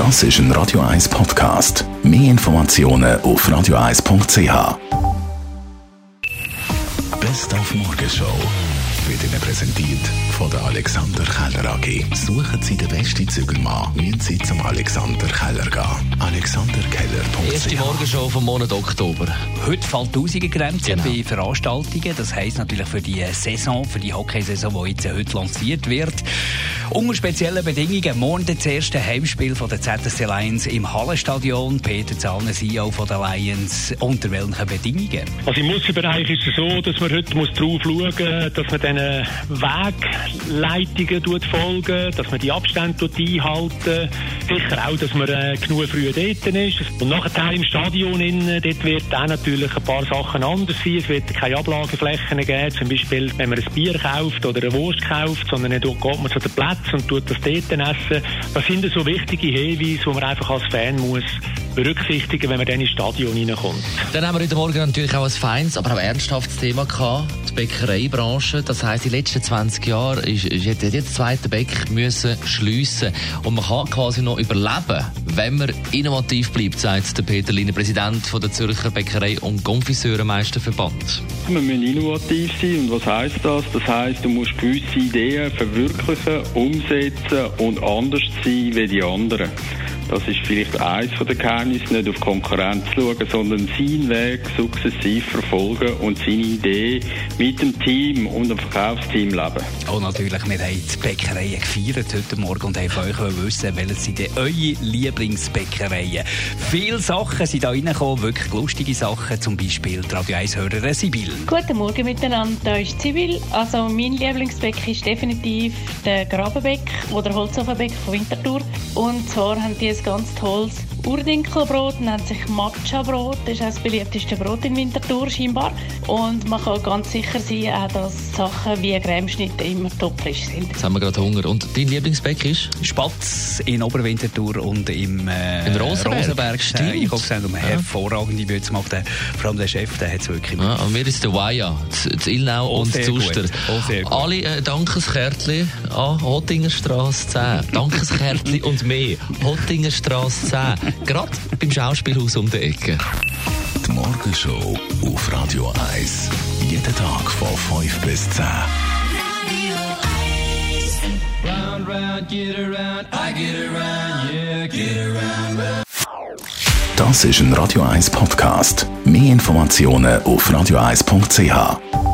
Das ist ein Radio 1 Podcast. Mehr Informationen auf radio1.ch. Best auf Morgenshow wird Ihnen präsentiert von der Alexander Keller AG. Suchen Sie den besten Zügelmann, müssen Sie zum Alexander Keller gehen. AlexanderKeller.ch Erste Morgenshow vom Monat Oktober. Heute fällt die Ausgegrenze Genau. bei Veranstaltungen. Das heisst natürlich für die Saison, für die Hockeysaison, die jetzt heute lanciert wird. Unter speziellen Bedingungen. Morgen das erste Heimspiel von der ZSC Lions im Hallenstadion. Peter Zahner, CEO von der Lions. Unter welchen Bedingungen? Also im Muskelbereich ist es so, dass man heute muss drauf schauen muss, dass man diesen Wegleitungen folgen, dass man die Abstände einhalten Sicher auch, dass man äh, genug früh dort ist. Und nachher im Stadion, innen, dort wird dann natürlich ein paar Sachen anders sein. Es wird keine Ablageflächen geben, zum Beispiel, wenn man ein Bier kauft oder eine Wurst kauft, sondern dann geht man zu den Plätzen und tut das dort essen. Das sind so wichtige Hinweise, die man einfach als Fan muss berücksichtigen, wenn man dann ins Stadion reinkommt. Dann haben wir heute Morgen natürlich auch ein feines, aber auch ernsthaftes Thema gehabt. Die Bäckereibranche. Das heisst, den letzten 20 Jahren ist, ist jetzt jedes zweite Bäck müssen schliessen. Und man kann quasi noch überleben, wenn man innovativ bleibt, sagt der Peter Liner, Präsident von der Zürcher Bäckerei- und Konfiseurenmeisterverband. Wir müssen innovativ sein. Und was heisst das? Das heisst, du musst gewisse Ideen verwirklichen, umsetzen und anders sein wie die anderen. Das ist vielleicht eines der Geheimnisse, nicht auf Konkurrenz schauen, sondern seinen Weg sukzessiv verfolgen und seine Idee mit dem Team und dem Verkaufsteam leben. Und natürlich, wir haben die Bäckereien gefeiert heute Morgen und haben von euch wissen, welche sind denn eure Lieblingsbäckereien. Viele Sachen sind da reingekommen, wirklich lustige Sachen, zum Beispiel die Radio 1-Hörerin Sibyl. Guten Morgen miteinander, da ist Zibil. Also mein Lieblingsbäck ist definitiv der Grabenbäck oder Holzofenbäck von Winterthur. Und zwar haben die ein ganz tolles Urdinkelbrot, nennt sich Matcha-Brot. Das ist auch das beliebteste Brot in Winterthur scheinbar. Und man kann ganz sicher sein, auch, dass Sachen wie Cremeschnitte immer topfrisch sind. Jetzt haben wir gerade Hunger. Und dein Lieblingsbäck ist? Spatz in Oberwinterthur und im, äh, Im Rosenberg. Rosenberg. Stimmt. Äh, ich habe gesagt, um hervorragende Würze gemacht. Der- Vor allem der Chef, der hat es wirklich Ja, und mir ist der Waya, z Ilnau Oh, und Zuster. Oh. Alle äh, Dankeskärtchen an Hottingerstrasse 10. Dankeskärtchen und mehr. Hottingerstrasse 10. Gerade beim Schauspielhaus um die Ecke. Die Morgenshow auf Radio 1. Jeden Tag von 5 bis 10. Das ist ein Radio 1 Podcast. Mehr Informationen auf radio1.ch.